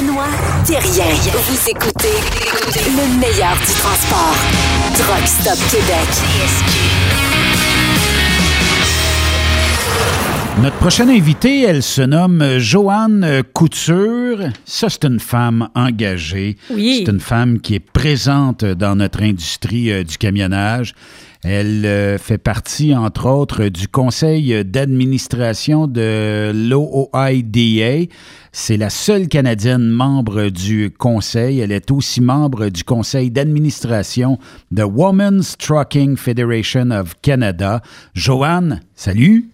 Benoît Thérien. Vous écoutez le meilleur du transport. Truck Stop Québec. Notre prochaine invitée, elle se nomme Joanne Couture. Ça, c'est une femme engagée. Oui. C'est une femme qui est présente dans notre industrie euh, du camionnage. Elle euh, fait partie, entre autres, du conseil d'administration de l'OOIDA. C'est la seule Canadienne membre du conseil. Elle est aussi membre du conseil d'administration de Women's Trucking Federation of Canada. Joanne, salut.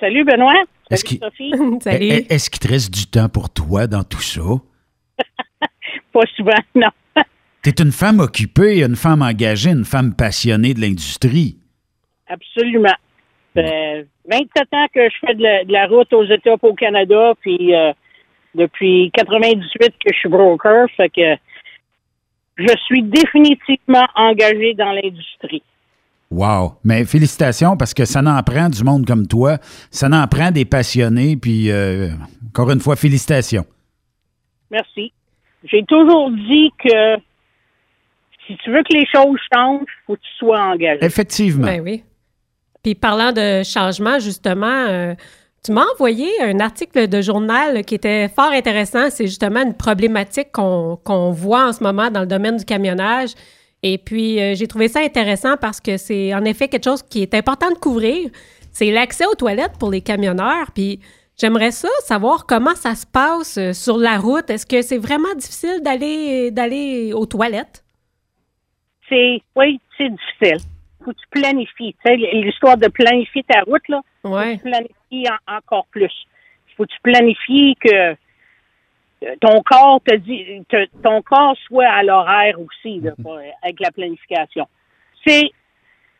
Salut Benoît. Est-ce Salut qu'il- Sophie. Salut. Est- Est-ce qu'il te reste du temps pour toi dans tout ça? Pas souvent, non. Tu es une femme occupée, une femme engagée, une femme passionnée de l'industrie. Absolument. Euh, 27 ans que je fais de la, de la route aux États et au Canada, puis euh, depuis 98 que je suis broker, fait que je suis définitivement engagé dans l'industrie. Wow! Mais félicitations parce que ça n'en prend du monde comme toi. Ça n'en prend des passionnés. Puis, euh, encore une fois, félicitations. Merci. J'ai toujours dit que si tu veux que les choses changent, faut que tu sois engagé. Effectivement. Ben oui. Puis parlant de changement, justement, euh, tu m'as envoyé un article de journal qui était fort intéressant. C'est justement une problématique qu'on qu'on voit en ce moment dans le domaine du camionnage. Et puis, euh, j'ai trouvé ça intéressant parce que c'est en effet quelque chose qui est important de couvrir. C'est l'accès aux toilettes pour les camionneurs. Puis, j'aimerais ça, savoir comment ça se passe euh, sur la route. Est-ce que c'est vraiment difficile d'aller d'aller aux toilettes? C'est, oui, c'est difficile. Faut que tu planifies. Tu sais, l'histoire de planifier ta route, là, Ouais. tu planifies en- encore plus. Il faut que tu planifies que euh, ton corps te dit, que ton corps soit à l'horaire aussi, là, pour- avec la planification. C'est,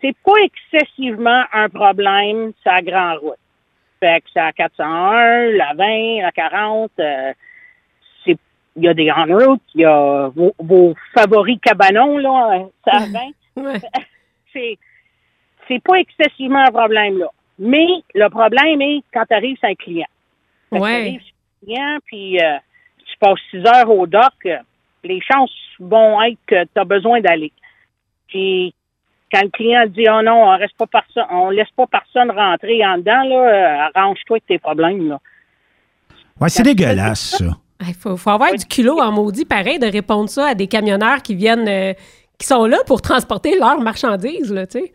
c'est pas excessivement un problème sur la grande route. Fait que c'est à 401, la 20, la 40, euh, c'est, il y a des grandes routes, il y a vos, vos favoris cabanons, là, euh, c'est à 20 Ouais. c'est c'est pas excessivement un problème là. Mais le problème est quand tu arrives sur un client. Ouais. un client, puis euh, tu passes six heures au dock, euh, les chances vont être que tu as besoin d'aller. Puis quand le client dit Oh non, on reste pas personne, on laisse pas personne rentrer en dedans, là, euh, arrange-toi avec tes problèmes. Là. Ouais, c'est dégueulasse, ça. Il faut, faut avoir du culot en maudit pareil de répondre ça à des camionneurs qui viennent, euh, qui sont là pour transporter leurs marchandises, là, tu sais.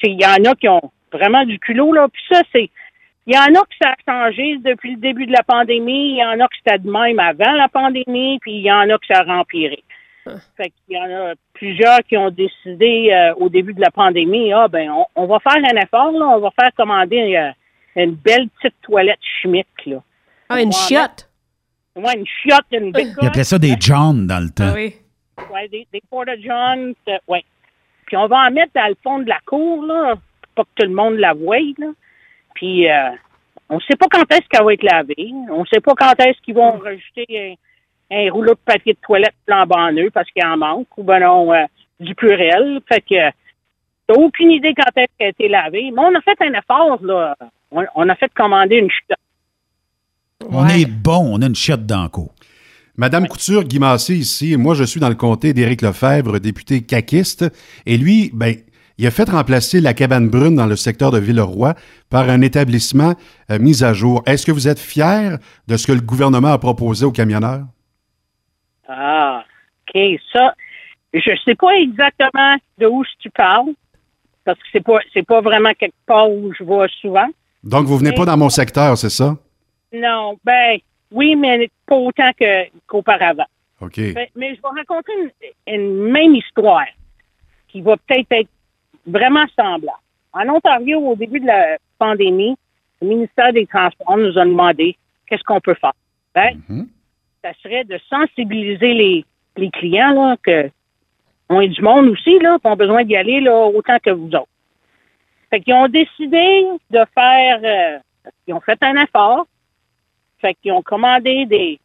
C'est- Il y en a qui ont vraiment du culot, là. Puis ça, c'est. Il y en a que ça a changé depuis le début de la pandémie. Il y en a que c'était de même avant la pandémie. Puis il y en a que ça a empiré. Fait qu'il y en a plusieurs qui ont décidé euh, au début de la pandémie, ah ben on, on va faire un effort, là, on va faire commander euh, une belle petite toilette chimique, là. Ah, une chiotte. Ouais, une chiotte, une Ils bécotte. appelaient ça des John dans le temps. Ah oui. Ouais, des, des Porta John, euh, ouais. Puis on va en mettre dans le fond de la cour, là, pour pas que tout le monde la voie, là. Puis euh, on sait pas quand est-ce qu'elle va être lavée. On sait pas quand est-ce qu'ils vont rajouter un, un rouleau de papier de toilette flambant neuf parce qu'il en manque, ou ben non, euh, du purel. Fait que t'as aucune idée quand est-ce qu'elle a été lavée. Mais on a fait un effort, là. On, on a fait commander une chute. On est bon, on a une chiotte dans le cou. Madame Couture, Guy Massé ici, moi je suis dans le comté d'Éric Lefebvre, député caquiste, et lui, ben, il a fait remplacer la cabane brune dans le secteur de Villeroy par un établissement euh, mis à jour. Est-ce que vous êtes fier de ce que le gouvernement a proposé aux camionneurs? Ah, OK. Ça, je sais pas exactement de où tu parles, parce que c'est pas c'est pas vraiment quelque part où je vais souvent. Donc, vous venez pas dans mon secteur, c'est ça? Non, ben oui, mais pas autant que qu'auparavant. OK. Mais, mais je vais raconter une, une même histoire qui va peut-être être vraiment semblable. En Ontario, au début de la pandémie, le ministère des Transports nous a demandé qu'est-ce qu'on peut faire. Ben, Mhm. ça serait de sensibiliser les, les clients là, que ont du monde aussi, là, qui ont besoin d'y aller là, autant que vous autres. Fait qu'ils ont décidé de faire euh, ils ont fait un effort. Fait qu'ils ont commandé des,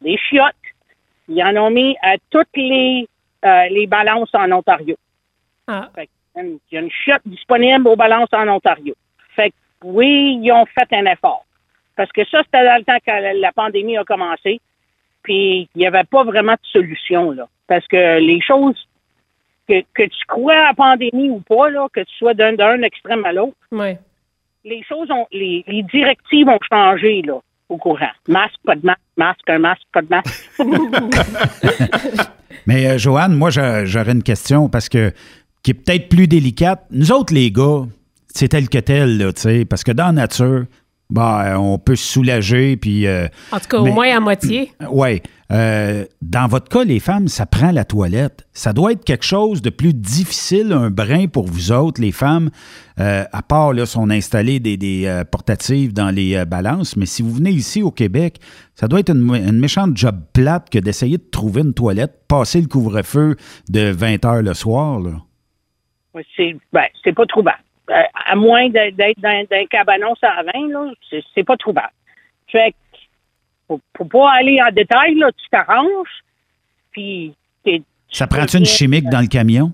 des chiottes. Ils en ont mis à toutes les, euh, les balances en Ontario. Ah. Fait qu'il y a une chiotte disponible aux balances en Ontario. Fait que oui, ils ont fait un effort. Parce que ça, c'était dans le temps que la pandémie a commencé. Puis il n'y avait pas vraiment de solution, là. Parce que les choses, que, que tu crois à la pandémie ou pas, là, que tu sois d'un, extrême à l'autre, les choses ont, les, les directives ont changé, là, au courant. Masque, pas de masque, masque, un masque, pas de masque. Mais euh, Joanne, moi, j'a- j'aurais une question parce que qui est peut-être plus délicate. Nous autres, les gars, c'est tel que tel, là, parce que dans la nature, ben, on peut se soulager, puis... euh, En tout cas, au moins à moitié. Oui. Euh, dans votre cas, les femmes, ça prend la toilette. Ça doit être quelque chose de plus difficile, un brin pour vous autres, les femmes, euh, à part, là, si on a installé des, des, euh, portatives dans les euh, balances. Mais si vous venez ici au Québec, ça doit être une, une méchante job plate que d'essayer de trouver une toilette, passer le couvre-feu de 20 heures le soir. Là. Ouais, c'est ben, c'est pas trouvable. Euh, à moins d'être dans, dans un cabanon sans vin, là, c'est- pas trouvable. Fait que, faut pas aller en détail, là, tu t'arranges, puis Ça tu prend-tu une chimique dans le camion?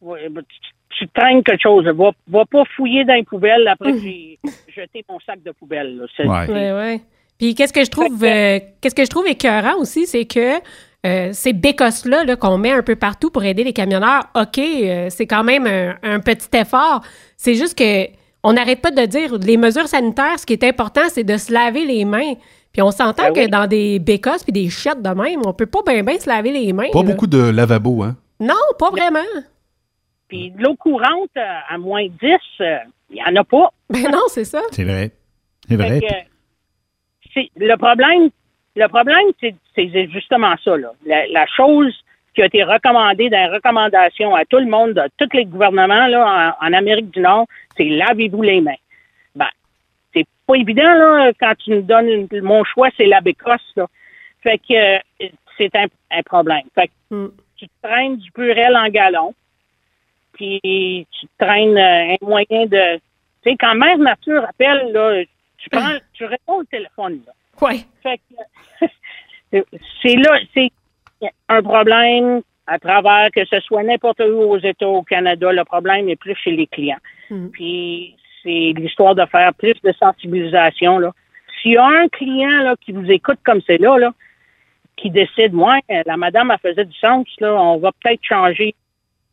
Ouais, ben, tu, tu traînes quelque chose. Va, va pas fouiller dans les poubelles après que j'ai jeté mon sac de poubelle. là. Ouais. Ouais, ouais. Puis qu'est-ce que je trouve, euh, qu'est-ce que je trouve écœurant aussi, c'est que euh, ces bécosses-là là, qu'on met un peu partout pour aider les camionneurs, OK, euh, c'est quand même un, un petit effort. C'est juste que on n'arrête pas de dire les mesures sanitaires, ce qui est important, c'est de se laver les mains. Puis on s'entend Ben oui. que dans des bécosses puis des chiottes de même, on peut pas bien bien se laver les mains. Pas là. beaucoup de lavabo, hein? Non, pas vraiment. Puis de l'eau courante euh, à moins 10, euh, il n'y en a pas. Ben non, c'est ça. C'est vrai. C'est vrai. Fait que, c'est- le problème, le problème, c'est justement ça. Là. La, la chose qui a été recommandée dans les recommandations à tout le monde, de tous les gouvernements là, en, en Amérique du Nord, c'est lavez-vous les mains. Ben, c'est pas évident là, quand tu nous donnes une- mon choix, c'est la bécosse. Là. Fait que euh, c'est un, un problème. Fait que Mm. tu te traînes du purel en galon, puis tu te traînes euh, un moyen de. Tu sais, quand Mère Nature appelle, là, tu prends, tu réponds au téléphone. Là. Ouais. C'est là, c'est un problème à travers que ce soit n'importe où aux États, au Canada, le problème est plus chez les clients. Mm. Puis c'est l'histoire de faire plus de sensibilisation. Là. S'il y a un client là, qui vous écoute comme c'est là, là, qui décide, moi, la madame, elle faisait du sens, là, on va peut-être changer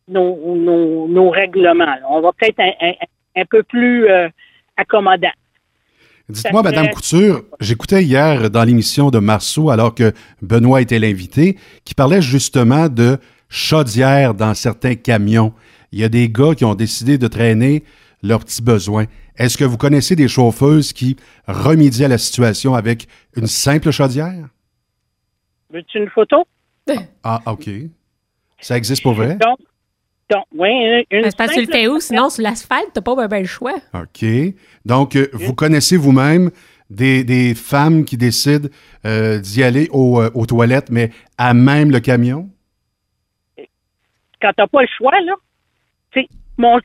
nos, nos, nos règlements. là. On va peut-être un, un- un peu plus euh, accommodant. Dites-moi, Madame Couture, j'écoutais hier dans l'émission de Marceau, alors que Benoît était l'invité, qui parlait justement de chaudière dans certains camions. Il y a des gars qui ont décidé de traîner leurs petits besoins. Est-ce que vous connaissez des chauffeuses qui remédient à la situation avec une simple chaudière? Veux-tu une photo? Ah, OK. Ça existe pour vrai? Donc, donc oui, une, C'est parce que tu le fais où? Sinon, sur l'asphalte, t'as pas ben le choix. OK. Donc, euh, vous connaissez vous-même des, des femmes qui décident euh, d'y aller au, euh, aux toilettes, mais à même le camion? quand t'as pas le choix, là, tu mon,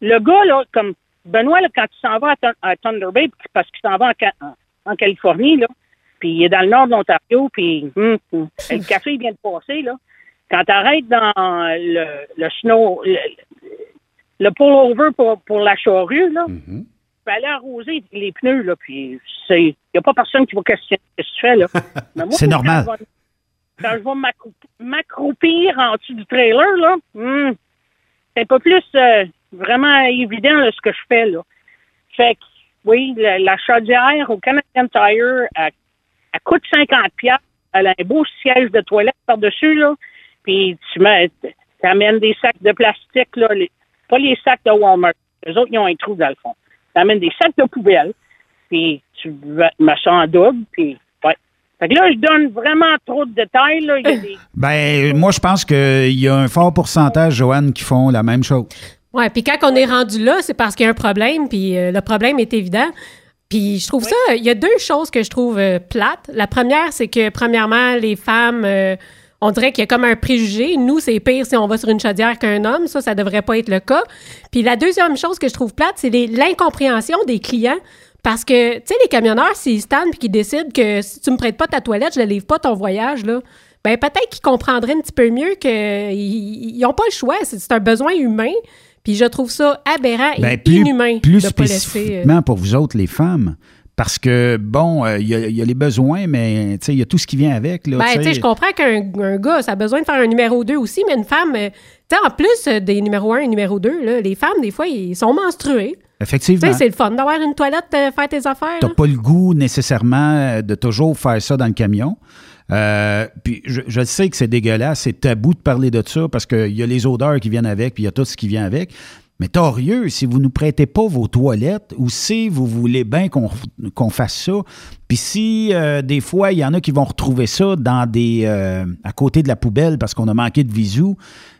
le gars, là, comme Benoît, là, quand tu s'en vas à, Thun- à Thunder Bay, parce qu'il s'en va en, Ca- en- en Californie, là, puis il est dans le nord de l'Ontario, puis hum, hum, le café il vient de passer, là, quand t'arrêtes dans le, le snow, le, le pull-over pour, pour la charrue, là, Mhm. tu peux aller arroser les pneus, là, puis il n'y a pas personne qui va questionner ce que tu fais, là. C'est normal. Quand je vais m'accroup- m'accroupir en dessous du trailer, là, hum, c'est peu plus euh, vraiment évident, là, ce que je fais, là. Fait que, oui, la, la chaudière au Canadian Tire, elle, elle coûte 50 piastres. Elle a un beau siège de toilette par-dessus, là. Puis tu mets, t'amènes des sacs de plastique, là, les- pas les sacs de Walmart. Les autres, ils ont un trou dans le fond. T'amènes des sacs de poubelle, puis tu mets ça en double, puis ouais. Fait que là, je donne vraiment trop de détails, là. Il y a des... Ben, moi, je pense qu'il y a un fort pourcentage, Joanne, qui font la même chose. Ouais, puis quand on est rendu là, c'est parce qu'il y a un problème, puis euh, le problème est évident. Puis je trouve ça, il y a deux choses que je trouve euh, plates. La première, c'est que premièrement, les femmes, euh, on dirait qu'il y a comme un préjugé. Nous, c'est pire si on va sur une chaudière qu'un homme. Ça, ça devrait pas être le cas. Puis la deuxième chose que je trouve plate, c'est l'incompréhension des clients. Parce que, tu sais, les camionneurs, s'ils standent puis qu'ils décident que si tu me prêtes pas ta toilette, je ne livre pas ton voyage, là, ben peut-être qu'ils comprendraient un petit peu mieux qu'ils n'ont pas le choix. C'est un besoin humain. Puis je trouve ça aberrant Ben, et plus, inhumain plus de pas laisser... euh, pour vous autres, les femmes, Parce que, bon, euh, il y, a- il y a les besoins, mais il y a tout ce qui vient avec. Là, Ben, je comprends qu'un un gars, ça a besoin de faire un numéro 2 aussi, mais une femme, euh, tu en plus des numéros 1 et numéro 2, là, les femmes, des fois, ils sont menstruées. Effectivement. c'est le fun d'avoir une toilette, euh, faire tes affaires. T'as pas le goût nécessairement de toujours faire ça dans le camion. Euh, puis je, je sais que c'est dégueulasse, c'est tabou de parler de ça parce qu'il y a les odeurs qui viennent avec, puis il y a tout ce qui vient avec. Mais torieux, si vous ne nous prêtez pas vos toilettes ou si vous voulez bien qu'on fasse ça, puis si euh, des fois il y en a qui vont retrouver ça dans des euh, à côté de la poubelle parce qu'on a manqué de visou,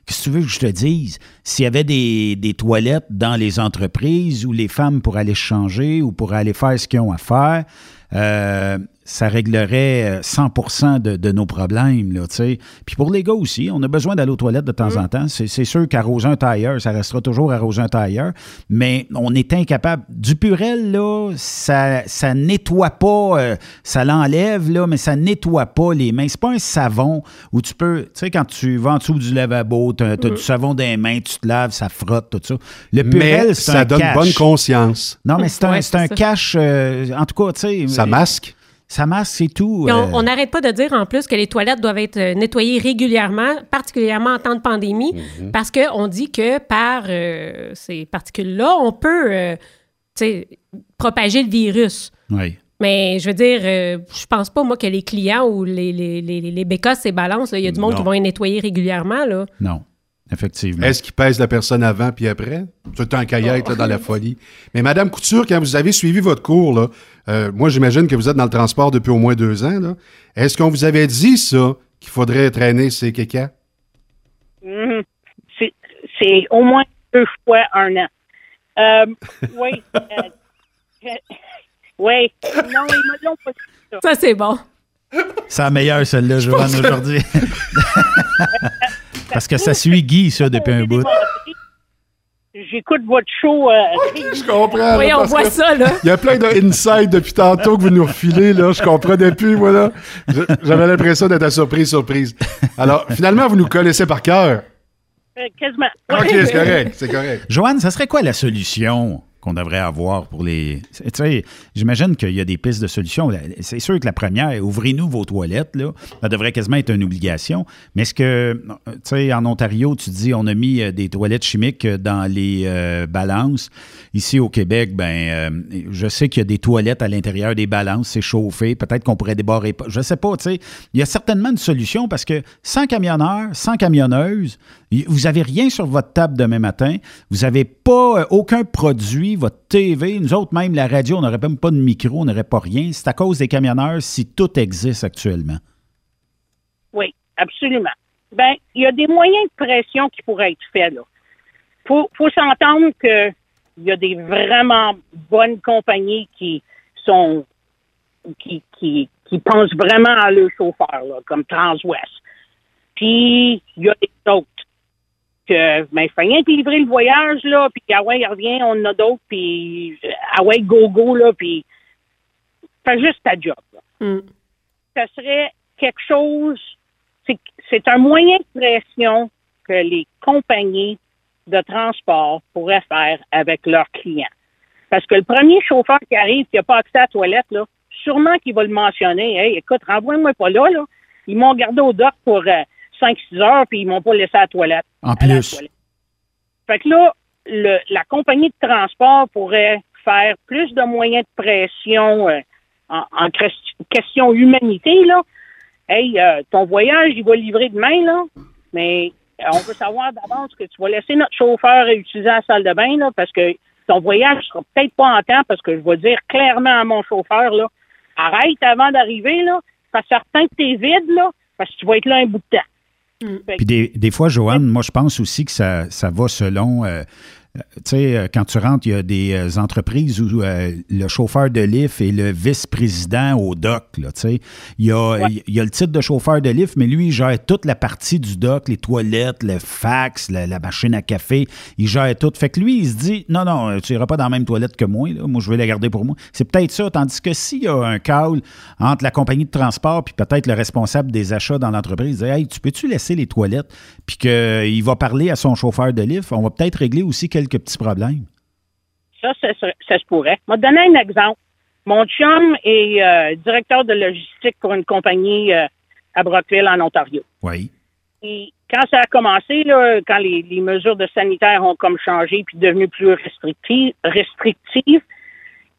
qu'est-ce que tu veux que je te dise? S'il y avait des, des toilettes dans les entreprises où les femmes pourraient aller changer ou pourraient aller faire ce qu'ils ont à faire, euh, ça réglerait euh, 100 de, de nos problèmes, là, tu sais. Puis pour les gars aussi, on a besoin d'aller aux toilettes de temps en temps. C'est sûr qu'arroser un tailleur, ça restera toujours arroser un tailleur, mais on est incapable. Du purel, là, ça, ça nettoie pas, euh, ça l'enlève, là, mais ça nettoie pas les mains. C'est pas un savon où tu peux, tu sais, quand tu vas en dessous du lavabo, t'as as du savon dans les mains, tu te laves, ça frotte, tout ça. Le purel, c'est ça un donne cache. bonne conscience. Non, mais c'est un, Ouais, un cache, euh, en tout cas, tu sais. Ça masque. Ça masque, c'est tout. Euh, on n'arrête pas de dire en plus que les toilettes doivent être euh, nettoyées régulièrement, particulièrement en temps de pandémie, Mhm. parce qu'on dit que par euh, ces particules-là, on peut euh, propager le virus. oui. Mais je veux dire, je pense pas, moi, que les clients ou les, les, les, les bécosses et balances, il y a du monde Non. qui vont les nettoyer régulièrement. Là. Non, effectivement. Est-ce qu'il pèse la personne avant puis après? C'est un caillette là, dans la folie. Mais Madame Couture, quand vous avez suivi votre cours, là, euh, moi j'imagine que vous êtes dans le transport depuis au moins deux ans. là. Est-ce qu'on vous avait dit ça, qu'il faudrait traîner ces kékas? Mhm. C'est- C'est au moins deux fois un an. Euh, oui. euh, je- oui. Non, ils me l'ont pas dit ça. Ça, c'est bon. C'est la meilleure, celle-là, Joanne, aujourd'hui. Parce que ça suit Guy, ça, depuis un bout. J'écoute votre show. euh, Je comprends. là, Oui, on voit ça, là. Il y a plein d'insides depuis tantôt que vous nous refilez, là. Je comprenais plus, moi, là. J'avais l'impression d'être à surprise, surprise. Alors, finalement, vous nous connaissez par cœur. euh, quasiment. OK, c'est correct, c'est correct. Joanne, ça serait quoi la solution? Qu'on devrait avoir pour les. Tu sais, j'imagine qu'il y a des pistes de solutions. C'est sûr que la première, ouvrez-nous vos toilettes, là. Ça devrait quasiment être une obligation. Mais est-ce que, tu sais, en Ontario, tu dis, on a mis euh, des toilettes chimiques euh, dans les euh, balances. Ici, au Québec, ben, euh, je sais qu'il y a des toilettes à l'intérieur des balances, c'est chauffé. Peut-être qu'on pourrait débarrer. Je sais pas, tu sais. Il y a certainement une solution parce que sans camionneurs, sans camionneuses, y- vous avez rien sur votre table demain matin. Vous n'avez pas euh, aucun produit, votre TV. Nous autres, même la radio, on n'aurait même pas de micro, on n'aurait pas rien. C'est à cause des camionneurs si tout existe actuellement. Oui, absolument. Ben, il y a des moyens de pression qui pourraient être faits, là. Faut s'entendre que il y a des vraiment bonnes compagnies qui sont qui, qui, qui pensent vraiment à leurs chauffeurs, là, comme Transwest. Puis il y a des autres que ben, fais rien que livrer le voyage, là, puis ah ouais, il revient, on en a d'autres, puis ah ouais, go go, là, puis fais juste ta job. là Hmm. ça serait quelque chose, c'est- c'est un moyen de pression que les compagnies de transport pourraient faire avec leurs clients. Parce que le premier chauffeur qui arrive, qui n'a pas accès à la toilette, là, sûrement qu'il va le mentionner. Hey, écoute, renvoie-moi pas là, là. Ils m'ont gardé au dock pour 5-6 heures, puis ils m'ont pas laissé à la toilette. En plus. toilette. Fait que là, le- la compagnie de transport pourrait faire plus de moyens de pression euh, en, question humanité, là. Hey, euh, ton voyage, il va livrer demain, là, mais euh, on veut savoir d'avance que tu vas laisser notre chauffeur utiliser la salle de bain, là, parce que ton voyage sera peut-être pas en temps, parce que je vais dire clairement à mon chauffeur, là, arrête avant d'arriver, là, fais certain que t'es vide, là, parce que tu vas être là un bout de temps. Que- Puis des, des fois, Joanne, moi, je pense aussi que ça, ça va selon. euh, euh, tu sais, euh, quand tu rentres, il y a des euh, entreprises où euh, le chauffeur de lift est le vice-président au dock. Là, tu sais. il, y a, Ouais. il y a le titre de chauffeur de lift, mais lui, il gère toute la partie du dock, les toilettes, le fax, la, la machine à café. Il gère tout. Fait que lui, il se dit Non, non, euh, tu iras pas dans la même toilette que moi. Là. Moi, je vais la garder pour moi. C'est peut-être ça. Tandis que s'il y a un call entre la compagnie de transport puis peut-être le responsable des achats dans l'entreprise, il dit, Hey, tu peux-tu laisser les toilettes? Puis qu'il va parler à son chauffeur de lift, on va peut-être régler aussi quelques petits problèmes? Ça, ça, se- ça se pourrait. Je vais te donner un exemple. Mon chum est euh, directeur de logistique pour une compagnie euh, à Brockville, en Ontario. Oui. Et quand ça a commencé, là, quand les, les mesures de sanitaire ont comme changé puis devenues plus restrictives, restrictives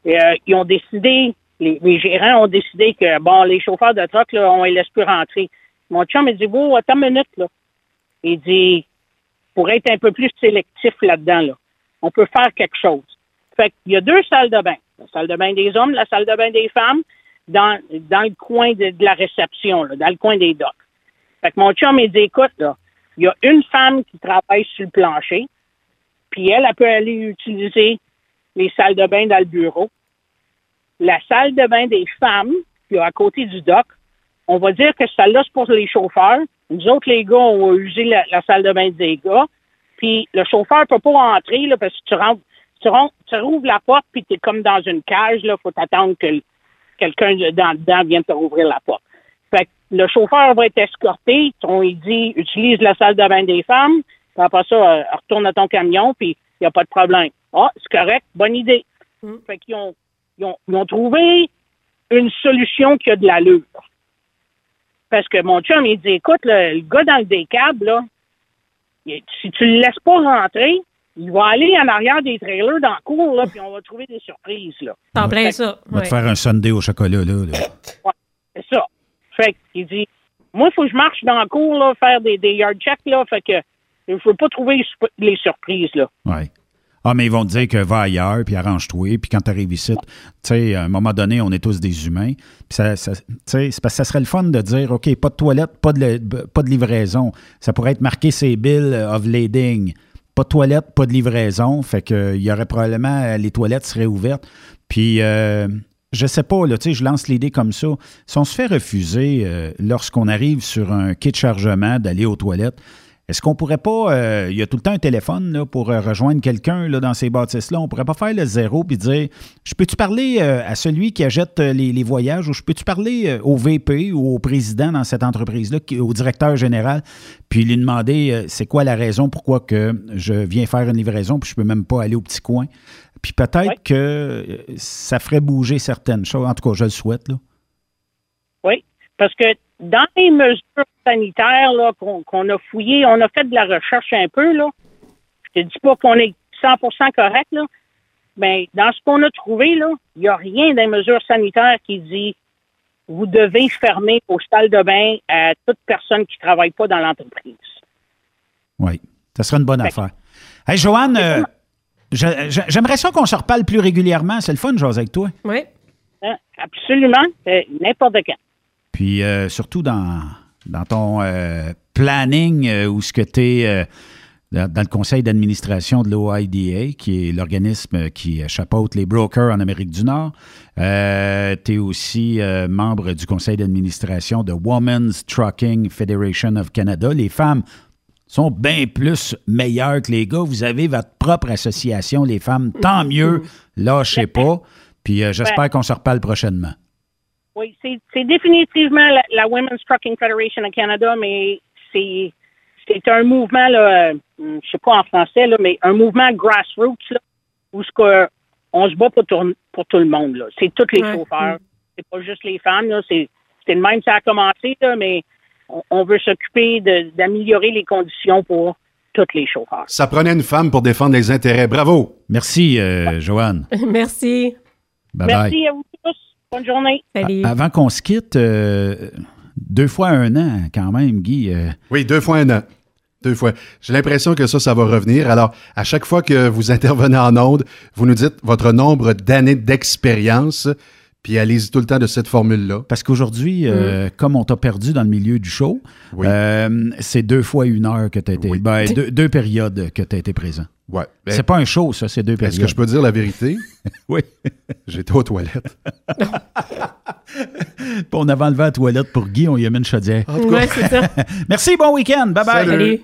euh, ils ont décidé, les, les gérants ont décidé que, bon, les chauffeurs de truck, là, on les laisse plus rentrer. Mon chum, il dit, bon, attends une minute, là. Il dit, pour être un peu plus sélectif là-dedans, là, on peut faire quelque chose. Fait qu'il y a deux salles de bain. La salle de bain des hommes, la salle de bain des femmes, dans, dans le coin de, la réception, là, dans le coin des docks. Fait que mon chum, il dit, écoute, là, il y a une femme qui travaille sur le plancher, puis elle, elle peut aller utiliser les salles de bain dans le bureau. La salle de bain des femmes, qui est à côté du dock, on va dire que celle-là, c'est pour les chauffeurs. Nous autres, les gars, on va user la, la salle de bain des gars. Puis le chauffeur peut pas rentrer là, parce que tu rentres, tu, rentres, tu rouvres la porte, puis tu es comme dans une cage. Il faut t'attendre que quelqu'un dans dedans vienne te rouvrir la porte. Fait que le chauffeur va être escorté. On lui dit utilise la salle de bain des femmes. Puis après ça, euh, retourne à ton camion, puis il n'y a pas de problème. Ah, c'est correct, bonne idée. Mm. Fait qu'ils ont, ils ont, ils ont trouvé une solution qui a de l'allure. Parce que mon chum, il dit, écoute, le, le gars dans le décab, là, si tu le laisses pas rentrer, il va aller en arrière des trailers dans le cours, là, puis on va trouver des surprises, là. C'est en plein ça. On va ouais. te faire un Sunday au chocolat, là. là. C'est ça. Fait qu'il dit, moi, il faut que je marche dans le cours, là, faire des, des yard checks, là, fait que je veux pas trouver les surprises, là. Ouais. Ah, mais ils vont te dire que va ailleurs, puis arrange-toi, puis quand tu arrives ici, tu sais, à un moment donné, on est tous des humains. Puis ça, parce que ça serait le fun de dire, OK, pas de toilette, pas de, pas de livraison. Ça pourrait être marqué ces bills of lading. Pas de toilette, pas de livraison. Fait que il y aurait probablement, euh, les toilettes seraient ouvertes. Puis, euh, je sais pas, là, tu sais, je lance l'idée comme ça. Si on se fait refuser euh, lorsqu'on arrive sur un quai de chargement d'aller aux toilettes, est-ce qu'on pourrait pas, euh, il y a tout le temps un téléphone là, pour euh, rejoindre quelqu'un dans ces bâtisses-là, on pourrait pas faire le zéro puis dire, je peux-tu parler euh, à celui qui achète les, les voyages ou je peux-tu parler euh, au VP ou au président dans cette entreprise-là, au directeur général, puis lui demander c'est quoi la raison pourquoi que je viens faire une livraison puis je peux même pas aller au petit coin. Puis peut-être que ça ferait bouger certaines choses. En tout cas, je le souhaite. Là. Oui, parce que dans les mesures sanitaires là, qu'on qu'on a fouillées, on a fait de la recherche un peu. Là. Je te dis pas qu'on est 100% correct, là, mais dans ce qu'on a trouvé, là, il n'y a rien dans les mesures sanitaires qui dit vous devez fermer vos salles de bain à toute personne qui ne travaille pas dans l'entreprise. Oui, ça serait une bonne Fait- affaire. Hey, Joanne, euh, je- je- j'aimerais ça qu'on se reparle plus régulièrement. C'est le fun, José, avec toi. Oui. Hein? Absolument, euh, n'importe quand. Puis euh, surtout dans, dans ton euh, planning euh, où ce que tu es dans, dans le conseil d'administration de l'OIDA, qui est l'organisme qui chapeaute les brokers en Amérique du Nord. tu es aussi euh, membre du conseil d'administration de Women's Trucking Federation of Canada. Les femmes sont bien plus meilleures que les gars. Vous avez votre propre association, les femmes. Tant mieux. Lâchez pas. Puis euh, j'espère qu'on se reparle prochainement. Oui, c'est définitivement la, la Women's Trucking Federation of Canada, mais c'est c'est un mouvement, là, euh, je sais pas en français, là, mais un mouvement grassroots, là, où ce que on se bat pour tout, pour tout le monde. là. C'est tous les Ouais. chauffeurs. C'est pas juste les femmes. là. C'est c'est le même ça a commencé, là, mais on, on veut s'occuper de- d'améliorer les conditions pour tous les chauffeurs. Ça prenait une femme pour défendre les intérêts. Bravo! Merci, euh, Joanne. Merci. Bye bye. Merci à vous. Bonne journée. Salut. Avant qu'on se quitte, euh, deux fois un an, quand même, Guy. euh, Oui, deux fois un an. Deux fois. J'ai l'impression que ça, ça va revenir. Alors, à chaque fois que vous intervenez en onde, vous nous dites votre nombre d'années d'expérience, puis allez-y tout le temps de cette formule-là. parce qu'aujourd'hui, euh, comme on t'a perdu dans le milieu du show, Oui. euh, c'est deux fois une heure que tu as été. Oui. ben, deux, deux périodes que tu as été présent. Ouais. Ben, c'est pas un show, ça, c'est deux Est-ce périodes. que je peux dire la vérité? Oui. J'étais aux toilettes. Puis on avait enlevé la toilette pour Guy, on y a mis une chaudière. Ouais, c'est ça. Merci, bon week-end. Bye bye. Salut. Salut.